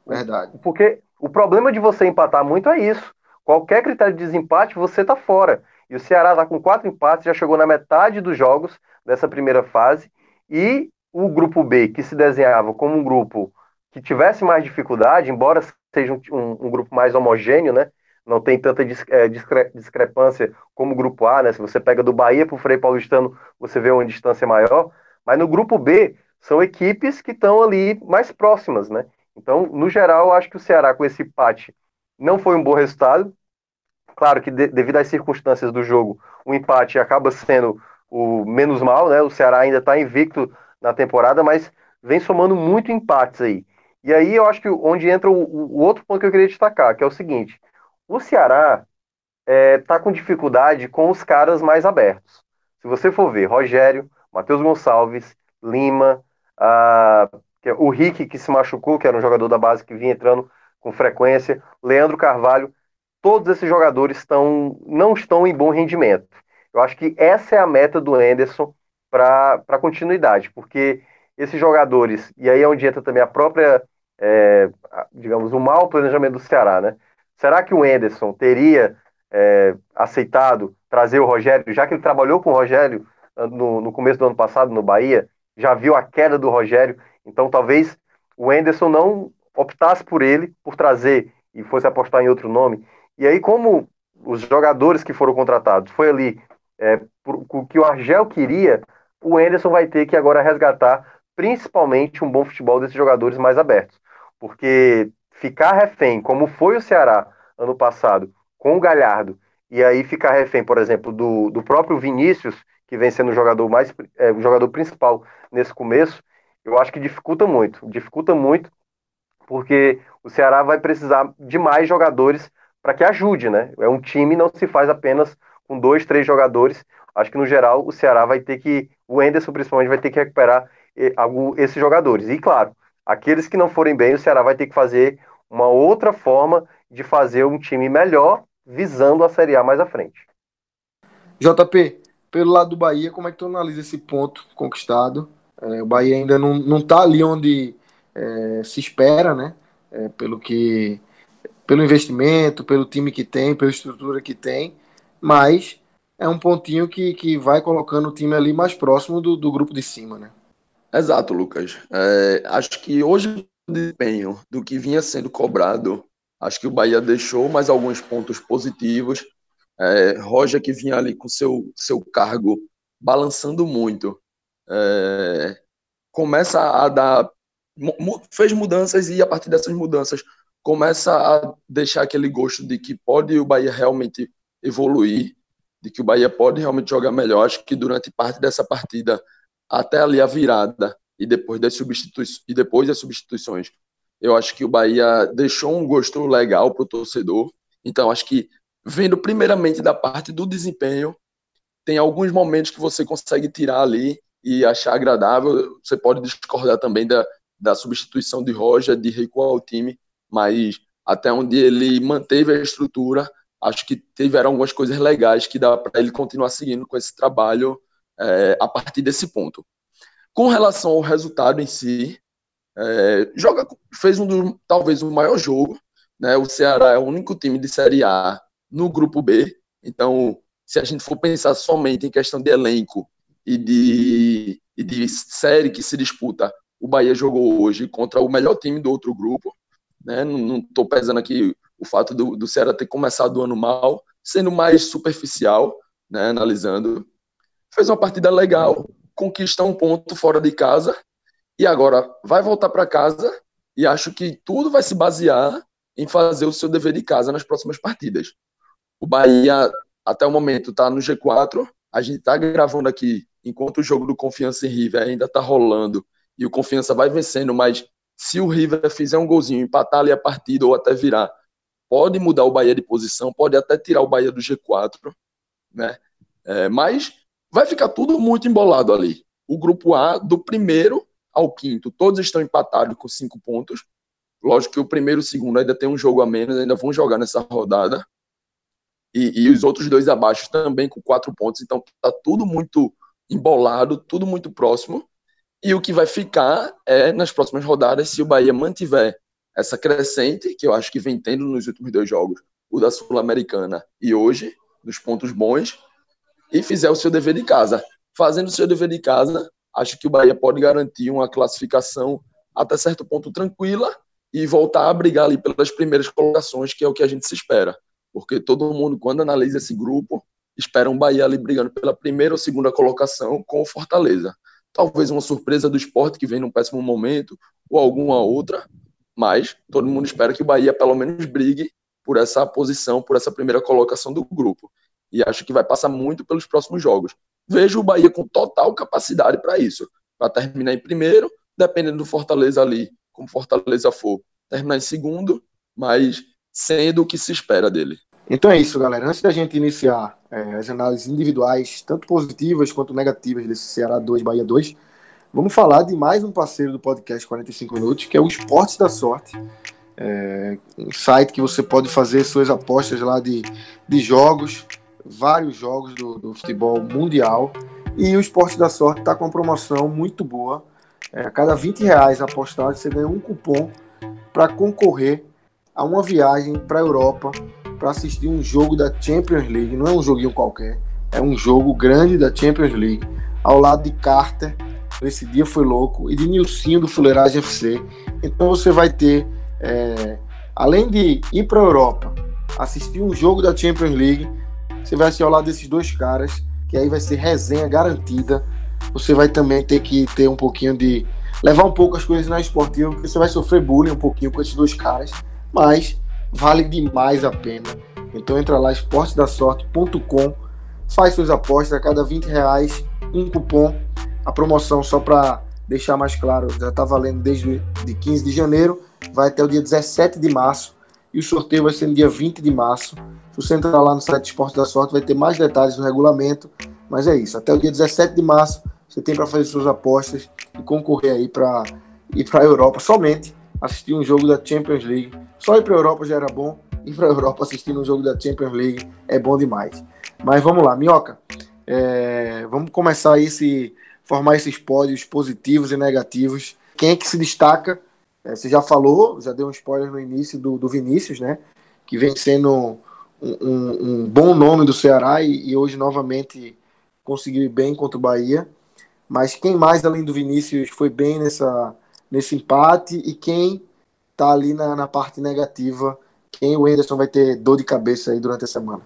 Verdade. Porque o problema de você empatar muito é isso. Qualquer critério de desempate, você tá fora. E o Ceará tá com quatro empates, já chegou na metade dos jogos dessa primeira fase. E o grupo B, que se desenhava como um grupo que tivesse mais dificuldade, embora seja um, um, um grupo mais homogêneo, né? Não tem tanta é, discre, discrepância como o grupo A, né? Se você pega do Bahia para o Frei Paulistano, você vê uma distância maior. Mas no grupo B, são equipes que estão ali mais próximas, né? Então, no geral, eu acho que o Ceará, com esse empate, não foi um bom resultado. Claro que, de, devido às circunstâncias do jogo, o empate acaba sendo o menos mal, né? O Ceará ainda está invicto na temporada, mas vem somando muito empates aí. E aí eu acho que onde entra o, o outro ponto que eu queria destacar, que é o seguinte: o Ceará está é, tá com dificuldade com os caras mais abertos. Se você for ver, Rogério, Matheus Gonçalves, Lima, a, é o Rick que se machucou, que era um jogador da base que vinha entrando com frequência, Leandro Carvalho, todos esses jogadores estão, não estão em bom rendimento. Eu acho que essa é a meta do Anderson para continuidade, porque esses jogadores, e aí é onde entra também a própria, é, digamos, o mau planejamento do Ceará, né? Será que o Enderson teria é, aceitado trazer o Rogério, já que ele trabalhou com o Rogério ah, no, no começo do ano passado no Bahia, já viu a queda do Rogério, então talvez o Enderson não optasse por ele, por trazer e fosse apostar em outro nome. E aí, como os jogadores que foram contratados foi ali é, o que o Argel queria, o Enderson vai ter que agora resgatar principalmente um bom futebol desses jogadores mais abertos. Porque ficar refém, como foi o Ceará ano passado, com o Galhardo, e aí ficar refém, por exemplo, do, do próprio Vinícius, que vem sendo o jogador mais é, o jogador principal nesse começo, eu acho que dificulta muito. Dificulta muito, porque o Ceará vai precisar de mais jogadores para que ajude, né? É um time, não se faz apenas com dois, três jogadores. Acho que no geral o Ceará vai ter que, o Enderson principalmente, vai ter que recuperar esses jogadores. E claro, aqueles que não forem bem, o Ceará vai ter que fazer uma outra forma de fazer um time melhor, visando a Série A mais à frente. JP, pelo lado do Bahia, como é que tu analisa esse ponto conquistado? É, o Bahia ainda não, não tá ali onde é, se espera, né? É, pelo que pelo investimento, pelo time que tem, pela estrutura que tem, mas é um pontinho que, que vai colocando o time ali mais próximo do, do grupo de cima, né? Exato, Lucas. É, acho que hoje desempenho do que vinha sendo cobrado, acho que o Bahia deixou mais alguns pontos positivos. É, Roger que vinha ali com seu seu cargo balançando muito, é, começa a dar fez mudanças e a partir dessas mudanças começa a deixar aquele gosto de que pode o Bahia realmente evoluir, de que o Bahia pode realmente jogar melhor. Acho que durante parte dessa partida até ali a virada e depois das substituições e depois das substituições, eu acho que o Bahia deixou um gosto legal para o torcedor. Então acho que vendo primeiramente da parte do desempenho, tem alguns momentos que você consegue tirar ali e achar agradável. Você pode discordar também da, da substituição de Roja, de recuar o time, mas até onde ele manteve a estrutura, acho que tiveram algumas coisas legais que dá para ele continuar seguindo com esse trabalho é, a partir desse ponto. Com relação ao resultado em si, é, joga, fez um dos, talvez o maior jogo. Né? O Ceará é o único time de Série A no grupo B. Então, se a gente for pensar somente em questão de elenco e de, e de série que se disputa, o Bahia jogou hoje contra o melhor time do outro grupo. Né? Não estou pesando aqui o fato do, do Ceará ter começado o ano mal, sendo mais superficial, né? analisando fez uma partida legal, conquista um ponto fora de casa e agora vai voltar para casa e acho que tudo vai se basear em fazer o seu dever de casa nas próximas partidas. O Bahia, até o momento, está no G4. A gente está gravando aqui enquanto o jogo do Confiança em River ainda está rolando e o Confiança vai vencendo, mas se o River fizer um golzinho, empatar ali a partida ou até virar, pode mudar o Bahia de posição, pode até tirar o Bahia do G4, né? É, mas vai ficar tudo muito embolado ali. O grupo A, do primeiro ao quinto, todos estão empatados com cinco pontos. Lógico que o primeiro e o segundo ainda tem um jogo a menos, ainda vão jogar nessa rodada. E, e os outros dois abaixo também com quatro pontos. Então tá tudo muito embolado, tudo muito próximo. E o que vai ficar é nas próximas rodadas, se o Bahia mantiver essa crescente, que eu acho que vem tendo nos últimos dois jogos, o da Sul-Americana e hoje, nos pontos bons, e fizer o seu dever de casa. Fazendo o seu dever de casa, acho que o Bahia pode garantir uma classificação até certo ponto tranquila e voltar a brigar ali pelas primeiras colocações, que é o que a gente se espera. Porque todo mundo, quando analisa esse grupo, espera um Bahia ali brigando pela primeira ou segunda colocação com o Fortaleza. Talvez uma surpresa do esporte que vem num péssimo momento, ou alguma outra, mas todo mundo espera que o Bahia pelo menos brigue por essa posição, por essa primeira colocação do grupo. E acho que vai passar muito pelos próximos jogos. Vejo o Bahia com total capacidade para isso, para terminar em primeiro, dependendo do Fortaleza ali, como Fortaleza for, terminar em segundo, mas sendo o que se espera dele. Então é isso, galera. Antes da gente iniciar é, as análises individuais, tanto positivas quanto negativas desse Ceará 2, Bahia 2, vamos falar de mais um parceiro do podcast 45 Minutos, que é o Esportes da Sorte. É, um site que você pode fazer suas apostas lá de, de jogos, vários jogos do, do futebol mundial. E o Esporte da Sorte está com uma promoção muito boa. É, a cada 20 reais apostado, você ganha um cupom para concorrer a uma viagem para a Europa para assistir um jogo da Champions League. Não é um joguinho qualquer, é um jogo grande da Champions League, ao lado de Carter. Esse dia foi louco, e de Nilcinho do Fuleiragem FC. Então você vai ter, é, além de ir para a Europa, assistir um jogo da Champions League, você vai assistir ao lado desses dois caras, que aí vai ser resenha garantida. Você vai também ter que ter um pouquinho de. levar um pouco as coisas na esportiva, porque você vai sofrer bullying um pouquinho com esses dois caras, mas vale demais a pena. Então entra lá, esportedasorte.com, faz suas apostas, a cada 20 reais, um cupom. A promoção, só para deixar mais claro, já está valendo desde de 15 de janeiro, vai até o dia 17 de março, e o sorteio vai ser no dia 20 de março. Se você entrar lá no site Esporte da Sorte, vai ter mais detalhes do regulamento, mas é isso, até o dia 17 de março, você tem para fazer suas apostas e concorrer aí para ir para a Europa somente assistir um jogo da Champions League. Só ir para a Europa já era bom, ir para a Europa assistindo um jogo da Champions League é bom demais. Mas vamos lá, Minhoca, é, vamos começar esse, formar esses pódios positivos e negativos. Quem é que se destaca? É, você já falou, já deu um spoiler no início do, do Vinícius, né? Que vem sendo um, um, um bom nome do Ceará e, e hoje novamente conseguiu ir bem contra o Bahia. Mas quem mais além do Vinícius foi bem nessa, nesse empate e quem tá ali na, na parte negativa, quem o Anderson vai ter dor de cabeça aí durante a semana.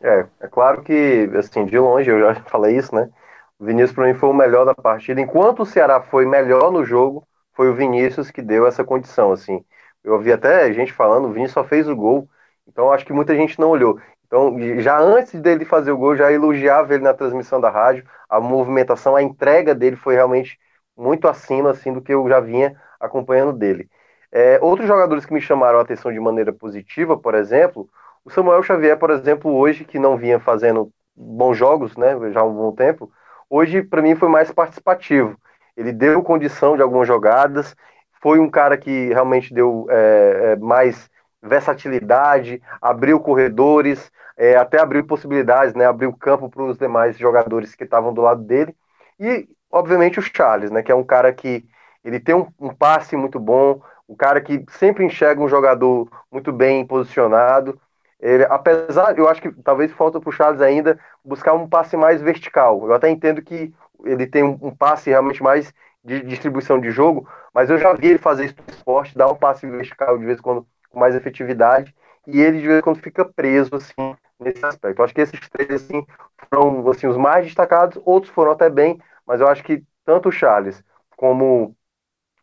É, é claro que, assim, de longe, eu já falei isso, né? O Vinícius para mim foi o melhor da partida. Enquanto o Ceará foi melhor no jogo, foi o Vinícius que deu essa condição, assim. Eu ouvi até gente falando, o Vinícius só fez o gol, então acho que muita gente não olhou. Então, já antes dele fazer o gol, já elogiava ele na transmissão da rádio, a movimentação, a entrega dele foi realmente muito acima assim do que eu já vinha acompanhando dele. É, outros jogadores que me chamaram a atenção de maneira positiva, por exemplo, o Samuel Xavier, por exemplo, hoje, que não vinha fazendo bons jogos, né, já há um bom tempo, hoje para mim foi mais participativo. Ele deu condição de algumas jogadas, foi um cara que realmente deu é, é, mais versatilidade, abriu corredores, é, até abriu possibilidades, né, abriu campo para os demais jogadores que estavam do lado dele. E obviamente, o Charles, né? Que é um cara que ele tem um, um passe muito bom, um cara que sempre enxerga um jogador muito bem posicionado. Ele, apesar, eu acho que talvez falta para o Charles ainda buscar um passe mais vertical. Eu até entendo que ele tem um, passe realmente mais de distribuição de jogo, mas eu já vi ele fazer isso no esporte, dar um passe vertical de vez em quando com mais efetividade, e ele de vez em quando fica preso assim nesse aspecto. Eu acho que esses três assim foram assim os mais destacados, outros foram até bem, mas eu acho que tanto o Charles como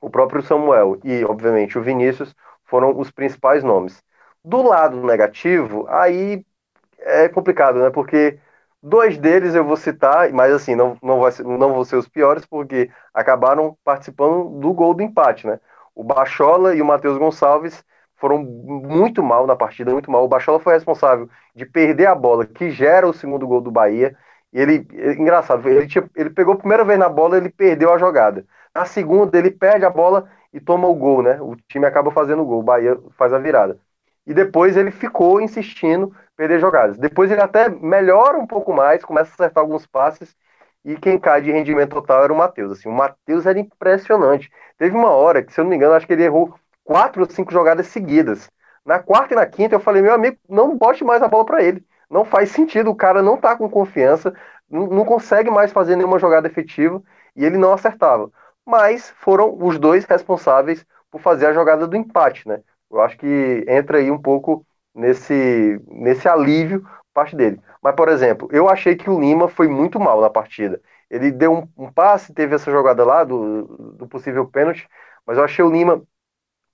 o próprio Samuel e, obviamente, o Vinícius foram os principais nomes. Do lado negativo, aí é complicado, né? Porque dois deles eu vou citar, mas assim, não, não, vai ser, não vão ser os piores, porque acabaram participando do gol do empate, né? O Bachola e o Matheus Gonçalves foram muito mal na partida, muito mal. O Bachola foi responsável de perder a bola, que gera o segundo gol do Bahia. E ele, engraçado, ele, tinha, ele pegou a primeira vez na bola, ele perdeu a jogada. Na segunda, ele perde a bola e toma o gol, né? O time acaba fazendo o gol, o Bahia faz a virada. E depois ele ficou insistindo perder jogadas. Depois ele até melhora um pouco mais, começa a acertar alguns passes e quem cai de rendimento total era o Matheus. Assim, o Matheus era impressionante. Teve uma hora que, se eu não me engano, acho que ele errou quatro ou cinco jogadas seguidas. Na quarta e na quinta eu falei, meu amigo, não bote mais a bola para ele não faz sentido, o cara não tá com confiança, não consegue mais fazer nenhuma jogada efetiva e ele não acertava. Mas foram os dois responsáveis por fazer a jogada do empate, né? Eu acho que entra aí um pouco nesse, nesse alívio parte dele. Mas, por exemplo, eu achei que o Lima foi muito mal na partida. Ele deu um, um passe, teve essa jogada lá do, do possível pênalti, mas eu achei o Lima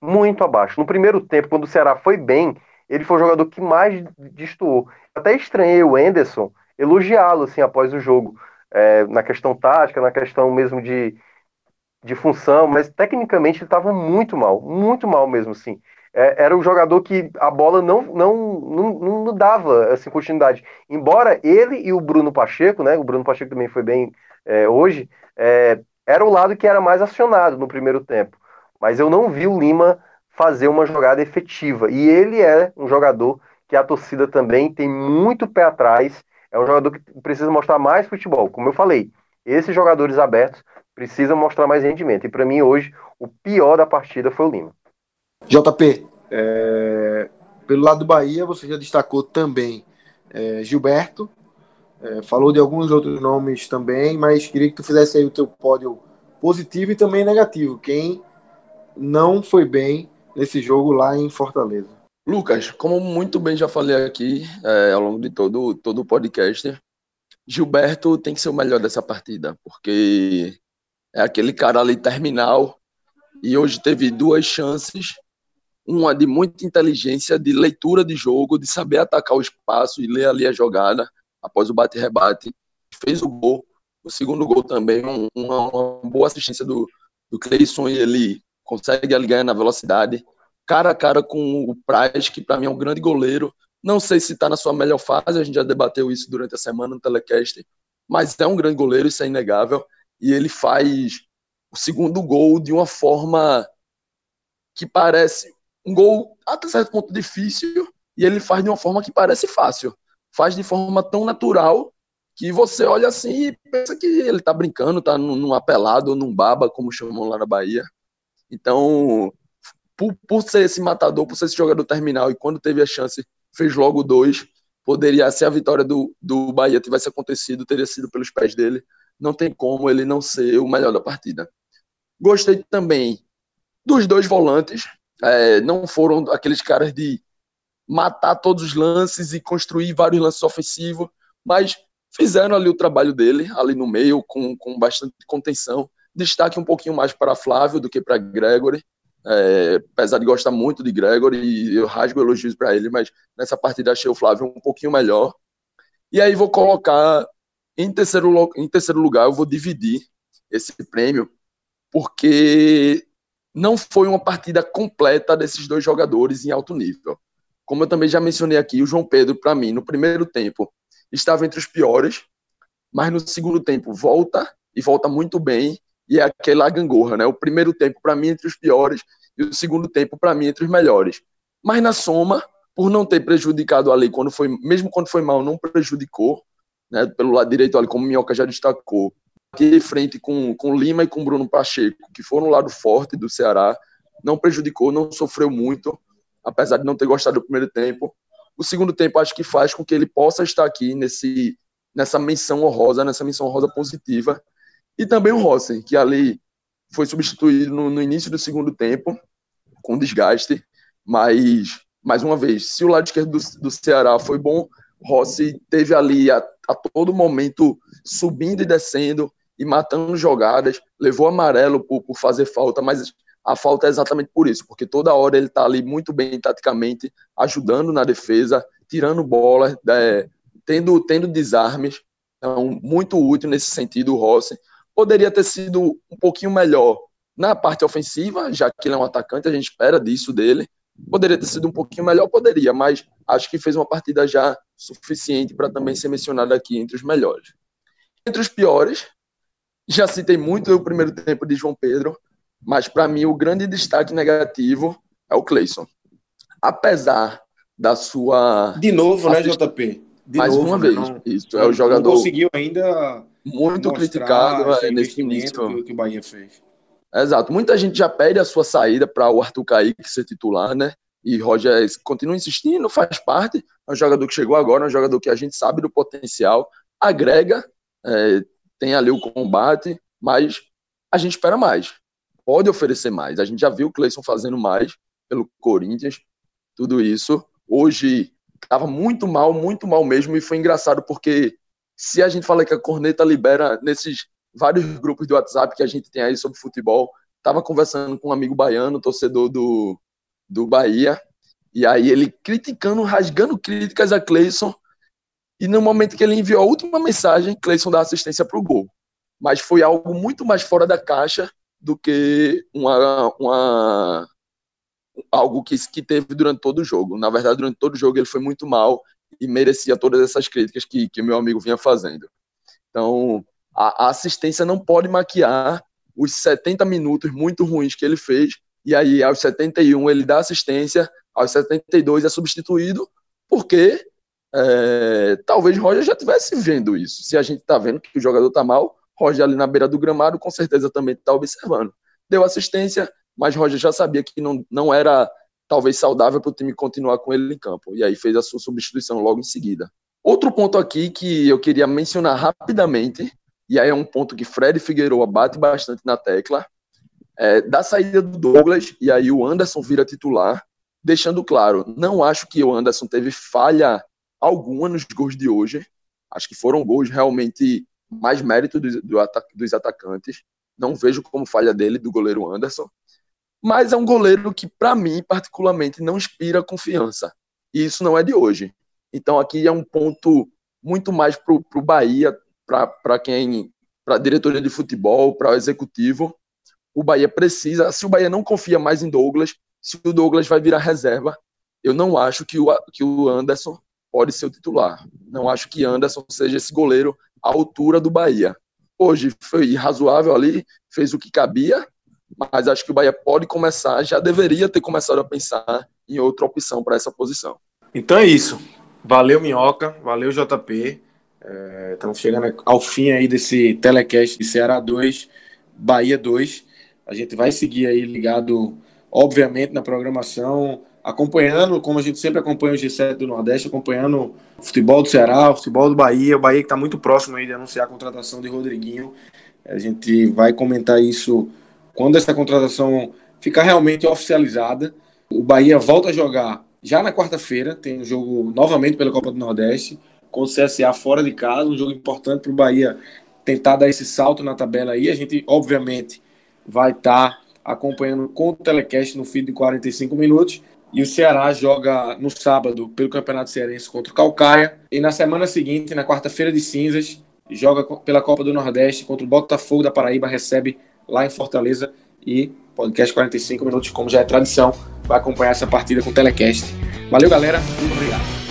muito abaixo. No primeiro tempo, quando o Ceará foi bem, ele foi o jogador que mais destoou. Até estranhei o Enderson elogiá-lo assim após o jogo, é, na questão tática, na questão mesmo de, de função, mas tecnicamente ele estava muito mal, muito mal mesmo, assim. É, era o jogador que a bola não, não, não, não dava assim, continuidade. Embora ele e o Bruno Pacheco, né, o Bruno Pacheco também foi bem é, hoje, é, era o lado que era mais acionado no primeiro tempo. Mas eu não vi o Lima fazer uma jogada efetiva. E ele é um jogador que a torcida também tem muito pé atrás. É um jogador que precisa mostrar mais futebol. Como eu falei, esses jogadores abertos precisam mostrar mais rendimento. E para mim, hoje, o pior da partida foi o Lima. JP, é, pelo lado do Bahia, você já destacou também é, Gilberto, é, falou de alguns outros nomes também, mas queria que tu fizesse aí o teu pódio positivo e também negativo. Quem não foi bem nesse jogo lá em Fortaleza? Lucas, como muito bem já falei aqui é, ao longo de todo, todo o podcast, Gilberto tem que ser o melhor dessa partida, porque é aquele cara ali terminal e hoje teve duas chances uma de muita inteligência, de leitura de jogo, de saber atacar o espaço e ler ali a jogada após o bate-rebate. Fez o gol, o segundo gol também, uma, uma boa assistência do, do Cleison e ele consegue ali ganhar na velocidade. Cara a cara com o Praz, que para mim é um grande goleiro. Não sei se está na sua melhor fase, a gente já debateu isso durante a semana no telecast, mas é um grande goleiro, isso é inegável. E ele faz o segundo gol de uma forma que parece um gol até certo ponto difícil e ele faz de uma forma que parece fácil. Faz de forma tão natural que você olha assim e pensa que ele tá brincando, tá num apelado, num baba, como chamam lá na Bahia. Então, por, por ser esse matador, por ser esse jogador terminal, e quando teve a chance, fez logo dois, poderia ser a vitória do, do Bahia tivesse acontecido, teria sido pelos pés dele. Não tem como ele não ser o melhor da partida. Gostei também dos dois volantes, é, não foram aqueles caras de matar todos os lances e construir vários lances ofensivos, mas fizeram ali o trabalho dele, ali no meio, com, com bastante contenção. Destaque um pouquinho mais para Flávio do que para Gregory, é, apesar de gostar muito de Gregory, eu rasgo elogios para ele, mas nessa partida achei o Flávio um pouquinho melhor. E aí vou colocar em terceiro, em terceiro lugar, eu vou dividir esse prêmio, porque não foi uma partida completa desses dois jogadores em alto nível. Como eu também já mencionei aqui, o João Pedro, para mim, no primeiro tempo, estava entre os piores, mas no segundo tempo volta e volta muito bem, e é aquela gangorra, né? O primeiro tempo, para mim, entre os piores, e o segundo tempo, para mim, entre os melhores. Mas na soma, por não ter prejudicado ali, quando foi, mesmo quando foi mal, não prejudicou, né? Pelo lado direito, ali, como o Minhoca já destacou, de frente com, com Lima e com Bruno Pacheco, que foram o lado forte do Ceará, não prejudicou, não sofreu muito, apesar de não ter gostado do primeiro tempo. O segundo tempo acho que faz com que ele possa estar aqui nesse, nessa menção honrosa, nessa menção honrosa positiva. E também o Rossen, que ali foi substituído no, no início do segundo tempo, com desgaste, mas, mais uma vez, se o lado esquerdo do, do Ceará foi bom, Rossi teve ali a, a todo momento subindo e descendo, e matando jogadas, levou amarelo por, por fazer falta, mas a falta é exatamente por isso, porque toda hora ele está ali muito bem taticamente, ajudando na defesa, tirando bola, é, tendo, tendo desarmes, então muito útil nesse sentido o Rossi. Poderia ter sido um pouquinho melhor na parte ofensiva, já que ele é um atacante, a gente espera disso dele. Poderia ter sido um pouquinho melhor, poderia, mas acho que fez uma partida já suficiente para também ser mencionado aqui entre os melhores. Entre os piores, já citei muito o primeiro tempo de João Pedro, mas para mim o grande destaque negativo é o Cleison. Apesar da sua. De novo, né, JP? De Mais novo, uma né? vez. Não, isso, é o jogador. Conseguiu ainda. Muito criticado é, nesse início. que, que o Bahia fez. Exato. Muita gente já pede a sua saída para o Arthur Kaique ser titular, né? E Roger continua insistindo, faz parte. É um jogador que chegou agora, é um jogador que a gente sabe do potencial, agrega, é, tem ali o combate, mas a gente espera mais. Pode oferecer mais. A gente já viu o Cleison fazendo mais pelo Corinthians, tudo isso. Hoje estava muito mal, muito mal mesmo, e foi engraçado porque se a gente fala que a corneta libera nesses vários grupos do WhatsApp que a gente tem aí sobre futebol, estava conversando com um amigo baiano, torcedor do, do Bahia, e aí ele criticando, rasgando críticas a Cleison, e no momento que ele enviou a última mensagem, Cleison dá assistência para o gol. Mas foi algo muito mais fora da caixa do que uma, uma algo que, que teve durante todo o jogo. Na verdade, durante todo o jogo ele foi muito mal e merecia todas essas críticas que, que meu amigo vinha fazendo. Então, a, a assistência não pode maquiar os 70 minutos muito ruins que ele fez, e aí aos 71 ele dá assistência, aos 72 é substituído, porque é, talvez Roger já estivesse vendo isso. Se a gente está vendo que o jogador está mal, Roger ali na beira do gramado com certeza também está observando. Deu assistência, mas Roger já sabia que não, não era talvez saudável para o time continuar com ele em campo. E aí fez a sua substituição logo em seguida. Outro ponto aqui que eu queria mencionar rapidamente, e aí é um ponto que Fred Figueiredo bate bastante na tecla, é, da saída do Douglas, e aí o Anderson vira titular, deixando claro, não acho que o Anderson teve falha alguma nos gols de hoje, acho que foram gols realmente mais mérito do, do dos atacantes, não vejo como falha dele, do goleiro Anderson, mas é um goleiro que, para mim, particularmente, não inspira confiança. E isso não é de hoje. Então, aqui é um ponto muito mais para o Bahia, para quem, para a diretoria de futebol, para o executivo. O Bahia precisa, se o Bahia não confia mais em Douglas, se o Douglas vai virar reserva, eu não acho que o, que o Anderson pode ser o titular. Não acho que Anderson seja esse goleiro à altura do Bahia. Hoje foi razoável ali, fez o que cabia, mas acho que o Bahia pode começar, já deveria ter começado a pensar em outra opção para essa posição. Então é isso. Valeu, Minhoca. Valeu, JP. É, estamos chegando ao fim aí desse telecast de Ceará 2, Bahia 2. A gente vai seguir aí ligado, obviamente, na programação, acompanhando, como a gente sempre acompanha o G7 do Nordeste, acompanhando o futebol do Ceará, o futebol do Bahia. O Bahia que está muito próximo aí de anunciar a contratação de Rodriguinho. A gente vai comentar isso quando essa contratação ficar realmente oficializada, o Bahia volta a jogar já na quarta-feira, tem um jogo novamente pela Copa do Nordeste, com o CSA fora de casa, um jogo importante para o Bahia tentar dar esse salto na tabela aí. A gente, obviamente, vai estar tá acompanhando com o telecast no fim de 45 minutos. E o Ceará joga no sábado pelo Campeonato Cearense contra o Calcaia. E na semana seguinte, na quarta-feira de cinzas, joga pela Copa do Nordeste contra o Botafogo da Paraíba, recebe lá em Fortaleza. E podcast 45 minutos, como já é tradição, vai acompanhar essa partida com o telecast. Valeu, galera. Obrigado.